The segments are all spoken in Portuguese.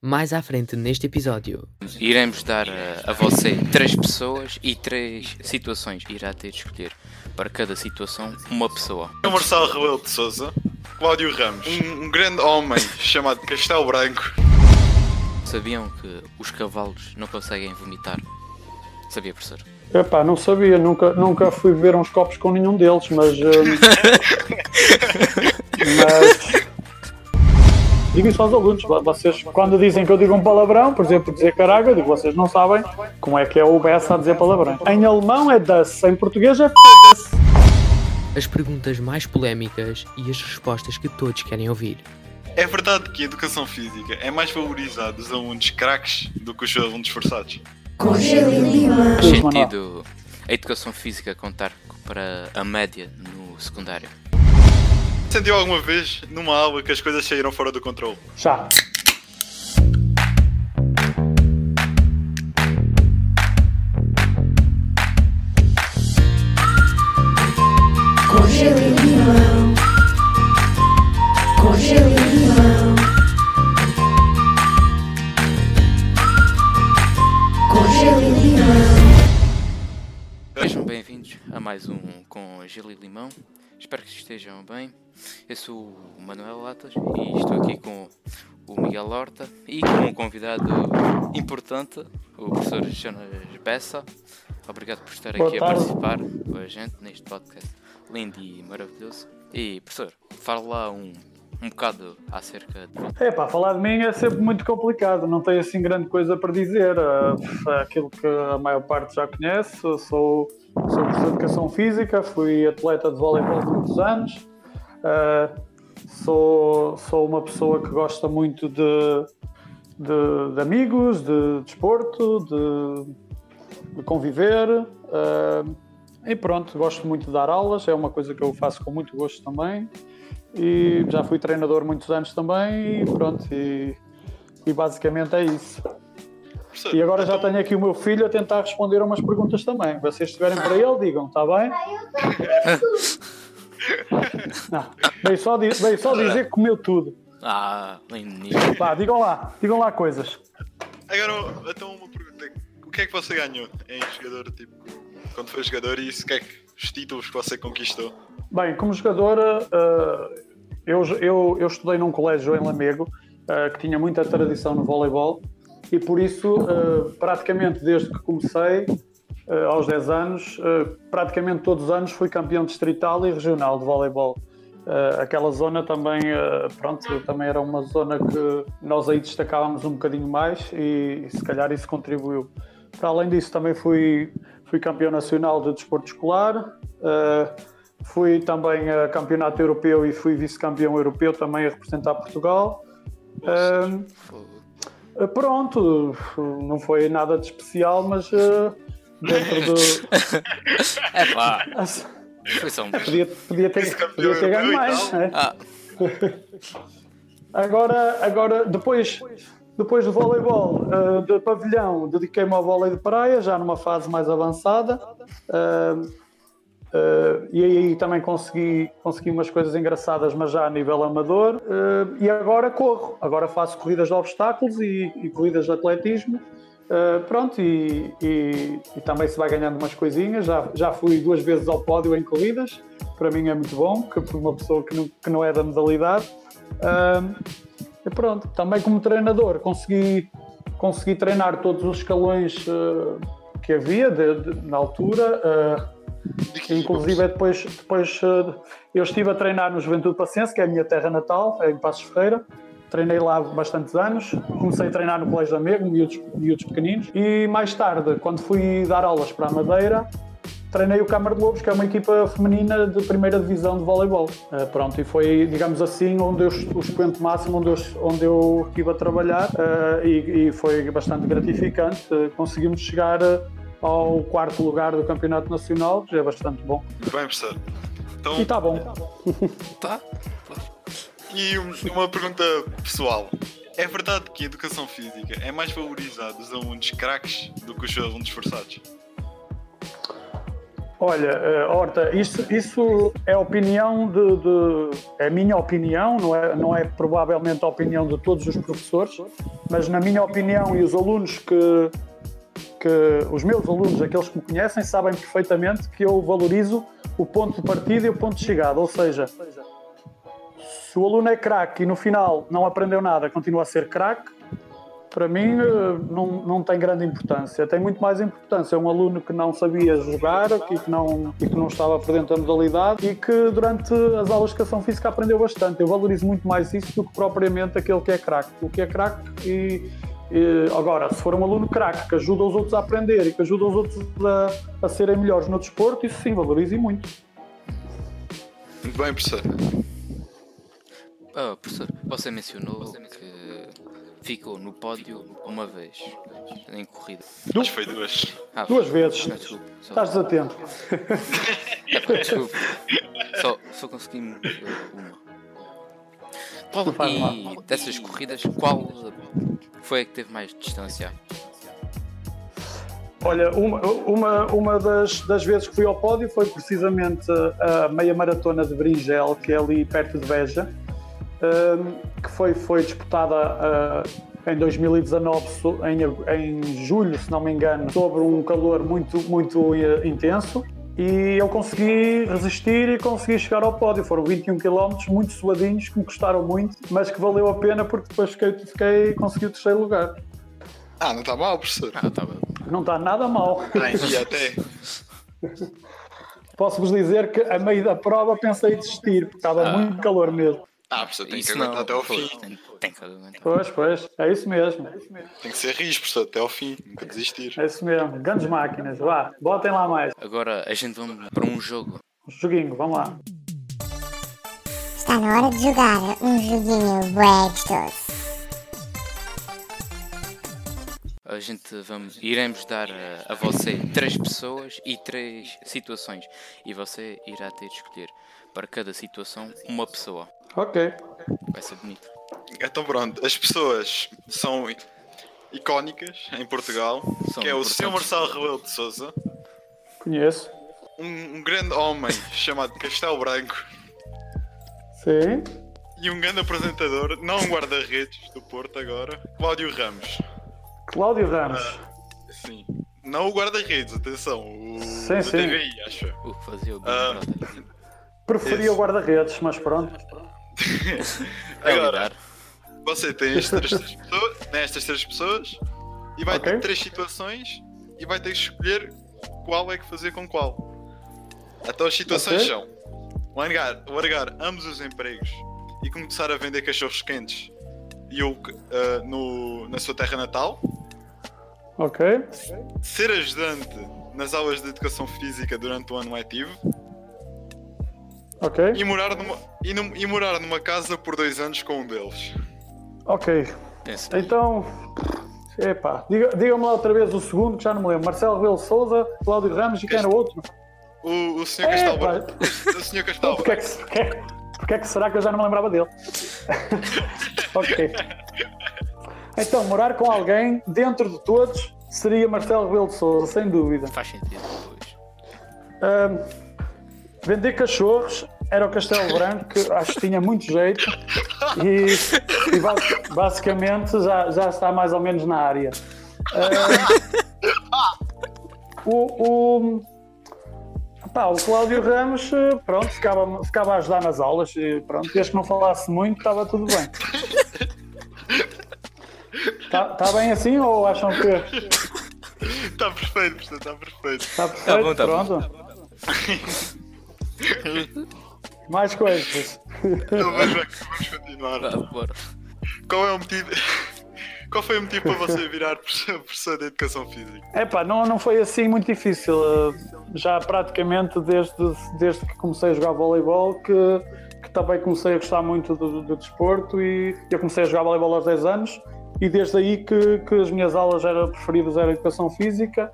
Mais à frente neste episódio. Iremos dar a, a você três pessoas e três situações. Irá ter de escolher para cada situação uma pessoa. É o Marcelo Rebelo de Souza, Cláudio Ramos, um, um grande homem chamado Castelo Branco. Sabiam que os cavalos não conseguem vomitar? Sabia, professor? Epá, não sabia, nunca, nunca fui ver uns copos com nenhum deles, mas. hum, mas. Digo isso aos alunos, vocês, quando dizem que eu digo um palavrão, por exemplo, dizer caraca, eu digo, vocês não sabem como é que é o Bessa a dizer palavrão. Em alemão é das, em português é foda-se. As perguntas mais polémicas e as respostas que todos querem ouvir. É verdade que a educação física é mais valorizada dos alunos craques do que os alunos e limão. Faz sentido a educação física contar para a média no secundário? Sentiu alguma vez numa aula que as coisas saíram fora do controle? Já. Com gelo e limão. Com gelo e limão. Com gelo e limão. Sejam bem-vindos a mais um com Gelo e Limão. Espero que estejam bem. Eu sou o Manuel Latas e estou aqui com o Miguel Horta e com um convidado importante, o professor Jonas Bessa. Obrigado por estar Boa aqui a tarde. participar com a gente neste podcast lindo e maravilhoso. E, professor, fala lá um, um bocado acerca de É pá, falar de mim é sempre muito complicado, não tenho assim grande coisa para dizer. Ah, aquilo que a maior parte já conhece, sou, sou professor de Educação Física, fui atleta de voleibol por muitos anos, Ah, sou, sou uma pessoa que gosta muito de, de, de amigos, de desporto, de, de conviver. ah, e pronto, gosto muito de dar aulas, é uma coisa que eu faço com muito gosto também e já fui treinador muitos anos também e pronto, e, e basicamente é isso. Professor, E agora já então, tenho aqui o meu filho a tentar responder a umas perguntas também. Se vocês estiverem para ele, digam, está bem? Não, veio só, di- veio só dizer que comeu tudo. Ah, lindo Vá, digam lá, digam lá coisas. Agora, então uma pergunta. O que é que você ganhou em jogador, tipo, quando foi jogador e isso, que é que, os títulos que você conquistou? Bem, como jogadora, eh, eu, eu, eu estudei num colégio em Lamego eh, que tinha muita tradição no voleibol e por isso, eh, praticamente desde que comecei, aos 10 anos, praticamente todos os anos fui campeão distrital e regional de voleibol. Aquela zona também, pronto, também era uma zona que nós aí destacávamos um bocadinho mais e, e se calhar isso contribuiu. Para além disso, também fui, fui campeão nacional de desporto escolar. Fui também a campeonato europeu e fui vice-campeão europeu também a representar Portugal. Ahm, eh, pronto, não foi nada de especial, mas eh, dentro de. É pá, foi só um Podia, podia ter, podia ter ganho mais. né? Ah, Agora, agora depois, depois do voleibol eh, de pavilhão, dediquei-me ao vôlei de praia, já numa fase mais avançada. Ah, e aí também consegui, consegui umas coisas engraçadas, mas já a nível amador. Ah, e agora corro. Agora faço corridas de obstáculos e, e corridas de atletismo. Ah, pronto, e, e- e também se vai ganhando umas coisinhas. Já, já fui duas vezes ao pódio em corridas. Para mim é muito bom, que fui uma pessoa que não, que não é da modalidade. Ahm, e pronto, também como treinador consegui, consegui treinar todos os escalões eh, que havia de- de- na altura. Inclusive depois, depois eh, eu estive a treinar no Juventude Paciense, que é a minha terra natal, é em Passos Ferreira. Treinei lá bastantes anos, comecei a treinar no Colégio Amigo, miúdos, miúdos pequeninos, e mais tarde, quando fui dar aulas para a Madeira, treinei o Câmara de Lobos, que é uma equipa feminina de primeira divisão de voleibol. Eh, pronto, e foi, digamos assim, onde eu, o expoente máximo onde eu, onde eu estive a trabalhar eh, e, e foi bastante gratificante. Eh, conseguimos chegar ao quarto lugar do Campeonato Nacional, que já é bastante bom. Muito bem, professor. Então, E está bom. tá. E um- uma pergunta pessoal. É verdade que a educação física é mais valorizada dos alunos craques do que os alunos esforçados? Olha, eh, Horta, isso, isso é a opinião de, de- É a minha opinião, não é, não é provavelmente a opinião de todos os professores, mas na minha opinião e os alunos que, que. Os meus alunos, aqueles que me conhecem, sabem perfeitamente que eu valorizo o ponto de partida e o ponto de chegada. Ou seja, se o aluno é craque e no final não aprendeu nada, continua a ser craque, para mim eh, não, não tem grande importância. Tem muito mais importância um aluno que não sabia jogar e que não, e que não estava por dentro da modalidade e que durante as aulas de educação física aprendeu bastante. Eu valorizo muito mais isso do que propriamente aquele que é craque. O que é craque e, agora, se for um aluno craque que ajuda os outros a aprender e que ajuda os outros a, a serem melhores no desporto, isso sim, valorizo e muito. Muito bem, professor. Ah, professor, você mencionou que ficou no pódio uma vez em corrida. Acho que foi duas. Ah, Duas vezes. ah, Desculpe, só, Estás desatento. desculpe. Só, só consegui uh, uma. Mal. e dessas corridas, qual foi a que teve mais distância? Olha, uma, uma, uma das, das vezes que fui ao pódio foi precisamente a meia maratona de Bringel, que é ali perto de Beja, hum, que foi, foi disputada ah, em 2019, so- em, em julho, se não me engano, sobre um calor muito, muito eh, intenso. E eu consegui resistir e consegui chegar ao pódio. Foram 21 km, muito suadinhos, que me custaram muito, mas que valeu a pena porque depois fiquei, fiquei consegui o terceiro lugar. Ah, não está mal, professor. Ah, estava. Não está nada mal. Está em dia até. Posso-vos dizer que a meio da prova pensei em desistir, porque estava muito calor mesmo. Ah, professor, tem que Isso aguentar não. até ao pois, fim. Tem, tem que aguentar. Pois, pois, é isso mesmo. Tem que ser risco, professor, até ao fim. Nunca desistir. É isso mesmo. Grandes máquinas, vá, botem lá mais. Agora a gente vamos para um jogo. Joguinho, vamos lá. Está na hora de jogar um joguinho bué gostoso. A gente vamos, iremos dar a, a você três pessoas e três situações. E você irá ter de escolher para cada situação uma pessoa. Ok. Vai ser bonito. Então pronto, as pessoas são icónicas em Portugal, São que é o Sr. Marcelo Rebelo de Sousa, Conheço. um, um grande homem chamado Castelo Branco Sim. e um grande apresentador, não um guarda-redes do Porto agora, Cláudio Ramos. Cláudio Ramos. Sim. Não o guarda-redes, atenção, o Sim, da sim. TVI, acho. O que fazia o Big Ah. Brother. Preferia o guarda-redes, mas pronto. É Agora, você tem estas três pessoas, né, estas três pessoas e vai Ok. ter três situações e vai ter que escolher qual é que fazer com qual. Então as situações Ok. são largar, largar ambos os empregos e começar a vender cachorros quentes e o, ah, no, na sua terra natal, Ok. ser ajudante nas aulas de educação física durante o ano letivo Ok. e morar numa, e, num- e morar numa casa por dois anos com um deles. Ok. Pensa. Então. Epá, diga- diga-me lá outra vez o segundo, que já não me lembro. Marcelo Rebelo Souza, Cláudio Ramos e quem era o outro? O, o senhor Branco. O senhor Castelo Porque é, que, é- porque é que será que eu já não me lembrava dele? ok. Então, morar com alguém dentro de todos seria Marcelo Rebelo de Souza, sem dúvida. Faz sentido depois. Ahm, vender cachorros era o Castelo Branco, que acho que tinha muito jeito e, e basi- basicamente já, já está mais ou menos na área. Ahm, o, o, pá, o Cláudio Ramos, pronto, ficava, ficava a ajudar nas aulas e pronto, desde que não falasse muito, estava tudo bem. Está tá bem assim ou acham que Está perfeito, está perfeito. está perfeito? bom, tá bom. pronto. Mais coisas. Então vamos, vamos continuar. Vá, bora. Qual é o motivo? Qual foi o motivo para você virar professor de educação física? Epá, não, não foi assim muito difícil. Já praticamente desde, desde que comecei a jogar voleibol que, que também comecei a gostar muito do, do desporto e eu comecei a jogar voleibol aos 10 anos e desde aí que, que as minhas aulas eram preferidas era educação física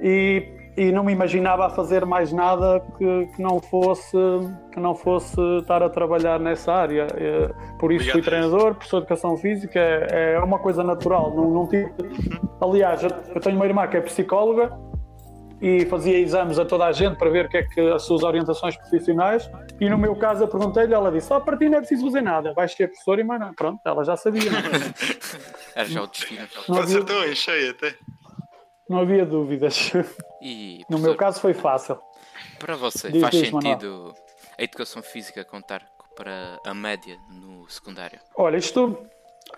e, e não me imaginava a fazer mais nada que, que não fosse que não fosse estar a trabalhar nessa área. Eh, Por isso fui Obrigado. treinador, professor de educação física, é, é uma coisa natural. Não, não tive... Aliás, eu tenho uma irmã que é psicóloga e fazia exames a toda a gente para ver o que é que as suas orientações profissionais. E no meu caso eu perguntei-lhe, ela disse: Ó, para ti não é preciso fazer nada, vais ser professora e mais nada. Pronto, ela já sabia. É? Era já o destino. Acertou em cheio até. Não havia dúvidas. E, No meu caso foi fácil. para você, Diz, faz diz, Manuel. sentido a educação física contar para a média no secundário? Olha, isto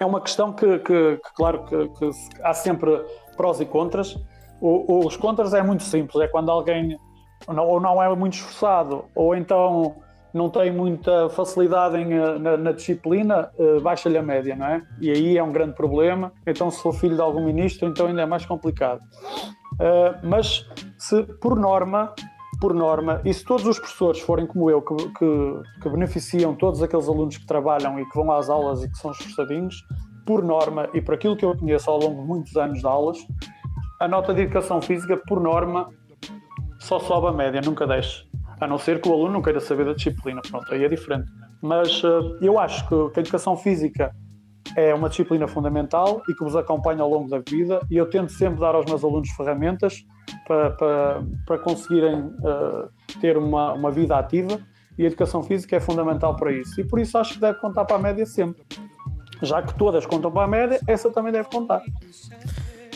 é uma questão que, que- que, claro, que, que há sempre prós e contras. O- os contras é muito simples, é quando alguém não, ou não é muito esforçado, ou então não tem muita facilidade em, eh, na, na disciplina, eh, baixa-lhe a média, não é? E aí é um grande problema. Então, se for filho de algum ministro, então ainda é mais complicado. Eh, mas, se por norma, por norma, e se todos os professores forem como eu, que, que- que beneficiam todos aqueles alunos que trabalham e que vão às aulas e que são esforçadinhos, por norma, e por aquilo que eu conheço ao longo de muitos anos de aulas, a nota de educação física, por norma, só sobe a média, nunca desce. A não ser que o aluno não queira saber da disciplina, pronto, aí é diferente. Mas eh, eu acho que, a educação física é uma disciplina fundamental e que vos acompanha ao longo da vida e eu tento sempre dar aos meus alunos ferramentas para, para, para conseguirem eh, ter uma, uma vida ativa e a educação física é fundamental para isso. E por isso acho que deve contar para a média sempre. Já que todas contam para a média, essa também deve contar.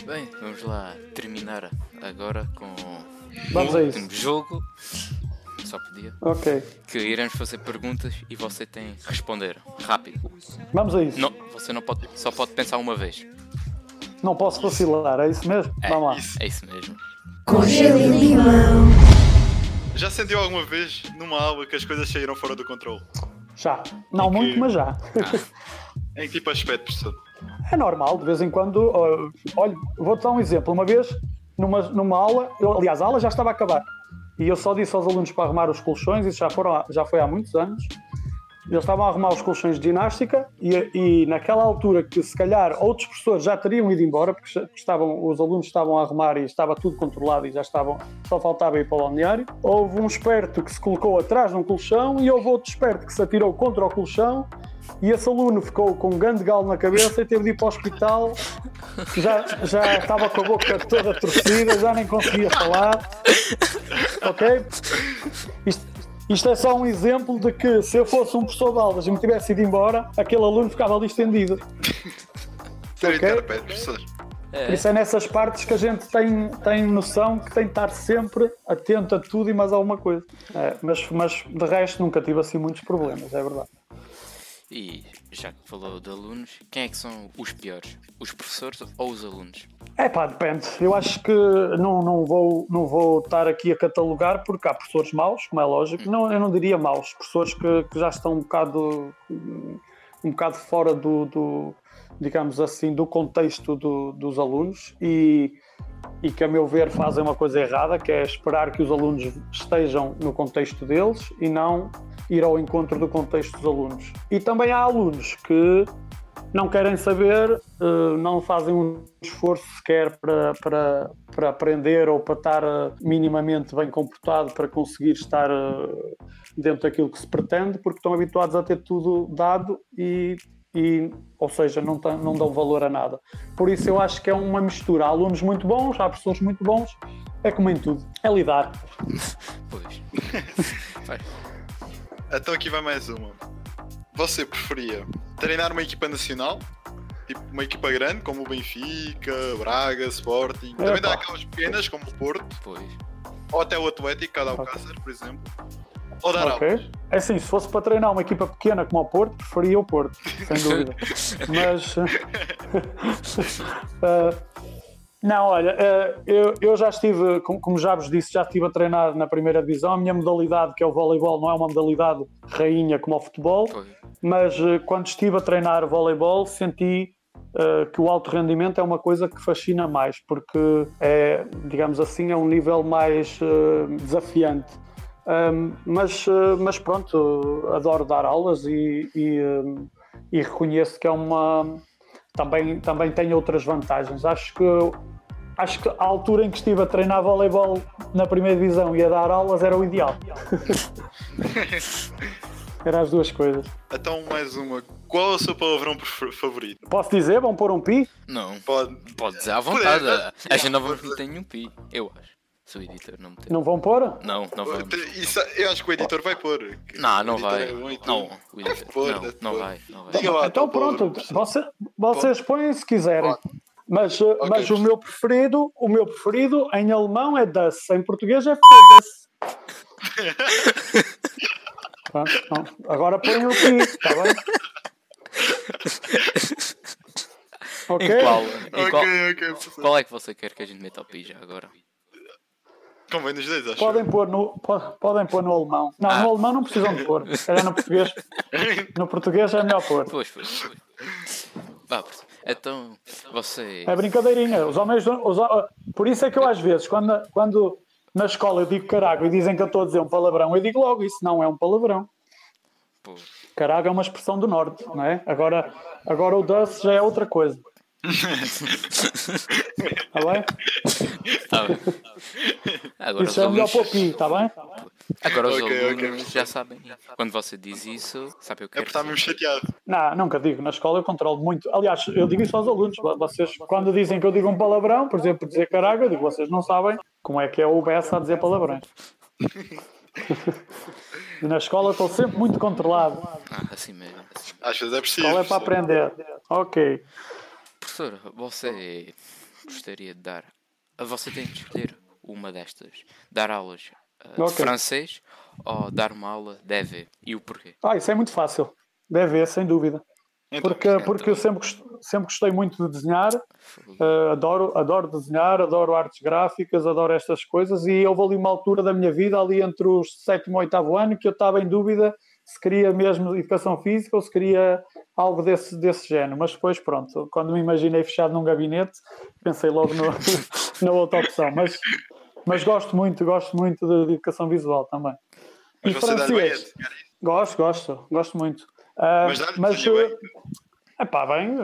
Bem, vamos lá terminar agora com Vamos o último jogo. Só podia. Ok, Que iremos fazer perguntas e você tem que responder rápido. vamos a isso. Não, você não pode, só pode pensar uma vez. Não posso vacilar, é isso mesmo? É, Vamos lá. isso. é isso mesmo. com gelo e limão, Já sentiu alguma vez numa aula que as coisas saíram fora do controle? Já. Não que- muito, mas já. Em que tipo de aspecto, professor? É normal, de vez em quando. ó, olha, vou-te dar um exemplo. Uma vez, numa, numa aula, eu, aliás, a aula já estava a acabar. E eu só disse aos alunos para arrumar os colchões, isso já, foram, já foi há muitos anos. Eles estavam a arrumar os colchões de ginástica e, e naquela altura que se calhar outros professores já teriam ido embora, porque estavam, os alunos estavam a arrumar e estava tudo controlado e já estavam, só faltava ir para o balneário. Houve um esperto que se colocou atrás de um colchão e houve outro esperto que se atirou contra o colchão e esse aluno ficou com um grande galo na cabeça e teve de ir para o hospital. Já, já estava com a boca toda torcida, já nem conseguia falar. Ok? Isto, isto é só um exemplo de que se eu fosse um professor de aulas e me tivesse ido embora, aquele aluno ficava ali estendido. Ter Ok. interpede, professor. Por isso é nessas partes que a gente tem, tem noção que tem de estar sempre atento a tudo e mais alguma coisa. É, mas, mas de resto nunca tive assim muitos problemas, é verdade. E já que falou de alunos, quem é que são os piores? Os professores ou os alunos? É pá, depende. Eu acho que não, não, vou, não vou estar aqui a catalogar porque há professores maus, como é lógico. Não, eu não diria maus, professores que, que já estão um bocado, um bocado fora do, do digamos assim, do contexto do- dos alunos e, e que, a meu ver, fazem uma coisa errada, que é esperar que os alunos estejam no contexto deles e não ir ao encontro do contexto dos alunos. E também há alunos que não querem saber, eh, não fazem um esforço sequer para, para, para aprender ou para estar eh, minimamente bem comportado para conseguir estar eh, dentro daquilo que se pretende, porque estão habituados a ter tudo dado e, e ou seja, não, tão- não dão valor a nada. Por isso eu acho que é uma mistura. Há alunos muito bons, há professores muito bons, é como em tudo, é lidar. Pois. Então aqui vai mais uma. Você preferia treinar uma equipa nacional? Tipo, uma equipa grande, como o Benfica, Braga, Sporting. Também dá aquelas pequenas, como o Porto. Pois. Ou até o Atlético, cada Alcácer, por exemplo. Ou dar Ok. aulas. É assim, se fosse para treinar uma equipa pequena como o Porto, preferia o Porto, sem dúvida. Mas. eh, não, olha, eh, eu, eu já estive, como, já vos disse, já estive a treinar na primeira divisão. A minha modalidade, que é o voleibol, não é uma modalidade rainha como o futebol, mas eh, quando estive a treinar voleibol, senti eh, que o alto rendimento é uma coisa que fascina mais, porque é, digamos assim, é um nível mais desafiante. Um, mas, uh, mas pronto, adoro dar aulas e, e, um, e reconheço que é uma. Também, também tem outras vantagens. Acho que, acho que a altura em que estive a treinar voleibol na primeira divisão e a dar aulas era o ideal. Era as duas coisas. Então mais uma. Qual é o seu palavrão favorito? Posso dizer? Vão pôr um pi? Não. Pode. Pode dizer à vontade. Poder, A gente não yeah, vamos meter nenhum pi. Eu acho. Se o editor não meter. Não vão pôr? Não, não vamos. Isso, eu acho que o editor vai pôr. Não, não vai. é. Não, o editor. Deve pôr, Não, vai. Não vai. Diga lá, Então pronto, você- vocês põem se quiserem. Mas, uh, mas o meu preferido, o meu preferido em alemão é das, em português é. Pronto, não. Agora põe o pi, está bem? Ok? Em qual? Em Ok, qual, ok, professor. qual é que você quer que a gente meta ao pi já agora? Convém nos dois, acho. Podem pôr, no, po- podem pôr no alemão. Não, Ah. no alemão não precisam de pôr. Se calhar no português, no português é melhor pôr. Pois, pois, pois. Vá, professor. Então, você. É brincadeirinha. Os homens. Os, por isso é que eu, às vezes, quando, quando na escola eu digo carago e dizem que eu estou a dizer um palavrão, eu digo logo: isso não é um palavrão. Pô, Carago é uma expressão do norte, não é? Agora, agora o doce já é outra coisa. Está bem? tá bem. Agora Isso é melhor para o pi, está bem? Agora os Ok, ok, alunos professor. já sabem. Quando você diz isso, sabe o que É porque está mesmo chateado. Não, nunca digo. Na escola eu controlo muito. Aliás, eu digo isso aos alunos. Vocês, quando dizem que eu digo um palavrão, por exemplo, dizer carago, eu digo, vocês não sabem como é que é o Bessa a dizer palavrões. E na escola estou sempre muito controlado. Ah, assim mesmo. Às vezes é preciso. Qual é para aprender? Ok. Professor, você gostaria de dar. Você tem de escolher uma destas: dar aulas ah, de Ok. francês ou dar uma aula de EV. E o porquê? Ah, isso é muito fácil. Deve ser, sem dúvida. Então, Porque, porque eu sempre, sempre gostei muito de desenhar. Uh, adoro, adoro desenhar, adoro artes gráficas, adoro estas coisas e houve ali uma altura da minha vida, ali entre os sétimo e oitavo ano, que eu estava em dúvida se queria mesmo educação física ou se queria algo desse, desse género. Mas depois, pronto, quando me imaginei fechado num gabinete, pensei logo no, na outra opção. Mas, mas gosto muito, gosto muito de, de educação visual também. Mas E você dá francês? bem. Gosto, gosto, gosto muito. Ah, Mas dá-lhe mas, desenho bem. é pá, bem,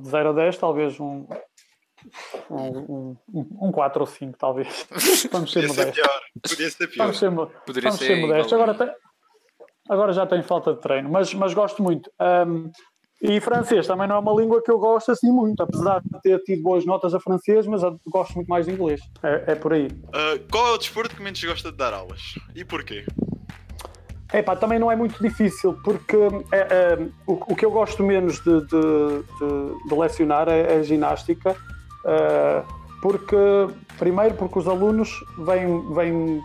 de 0 a 10, talvez um, um, um, um 4 ou 5, talvez. Vamos ser Podia ser modestos. pior. Podia ser pior. Vamos ser, Poderia vamos ser ser modestos. Agora, tem- agora já tenho falta de treino, mas, mas gosto muito. Ahm, e francês também não é uma língua que eu gosto assim muito, apesar de ter tido boas notas a francês, mas gosto muito mais de inglês. É, é por aí. Ah, qual é o desporto que menos gosta de dar aulas? E porquê? Epá, também não é muito difícil, porque é, é, o, o que eu gosto menos de, de, de- de lecionar é, é ginástica, eh, porque, primeiro, porque os alunos vêm, vêm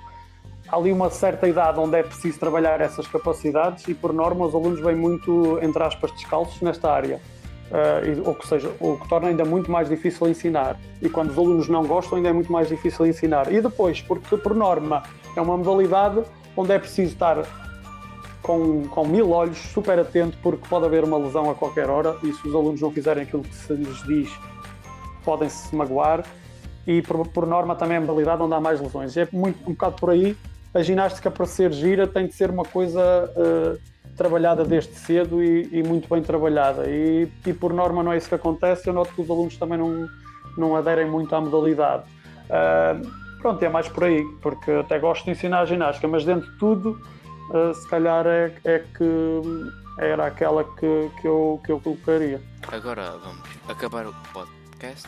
há ali uma certa idade onde é preciso trabalhar essas capacidades e, por norma, os alunos vêm muito, entre aspas, descalços nesta área. E- ou que seja, o que torna ainda muito mais difícil ensinar. E quando os alunos não gostam, ainda é muito mais difícil ensinar. E depois, porque por norma é uma modalidade onde é preciso estar com, com mil olhos, super atento, porque pode haver uma lesão a qualquer hora e se os alunos não fizerem aquilo que se lhes diz, podem se magoar. E por, por norma também é a modalidade onde há mais lesões. E é muito, um bocado por aí. A ginástica, para ser gira, tem de ser uma coisa eh, trabalhada desde cedo e, e muito bem trabalhada. E, e por norma não é isso que acontece. Eu noto que os alunos também não, não aderem muito à modalidade. Ah, pronto, é mais por aí, porque até gosto de ensinar ginástica, mas dentro de tudo, ah, se calhar é, é que era aquela que, que, eu, que eu colocaria. Agora vamos acabar o podcast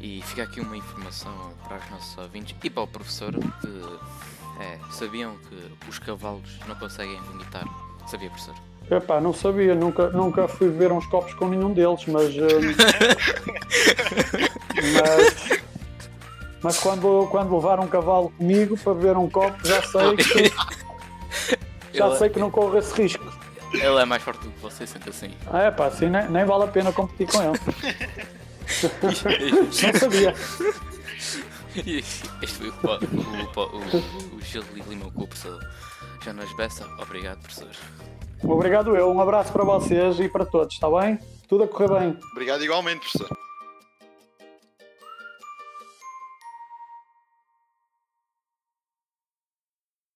e fica aqui uma informação para os nossos ouvintes e para o professor que é, sabiam que os cavalos não conseguem vomitar. Sabia, professor? Epá, não sabia, nunca, nunca fui beber uns copos com nenhum deles, mas. ah, mas, mas quando, quando levar um cavalo comigo para beber um copo, já sei que, já Ele- sei que não corro esse risco. Ele é mais forte do que você, sente assim. Ah, é pá, assim nem, nem vale a pena competir com ele. não sabia. Este foi o, o, o, o Gil de Limão com o professor Jonas Bessa. Obrigado, professor. Obrigado eu, um abraço para vocês e para todos, está bem? Tudo a correr bem. Obrigado igualmente, professor.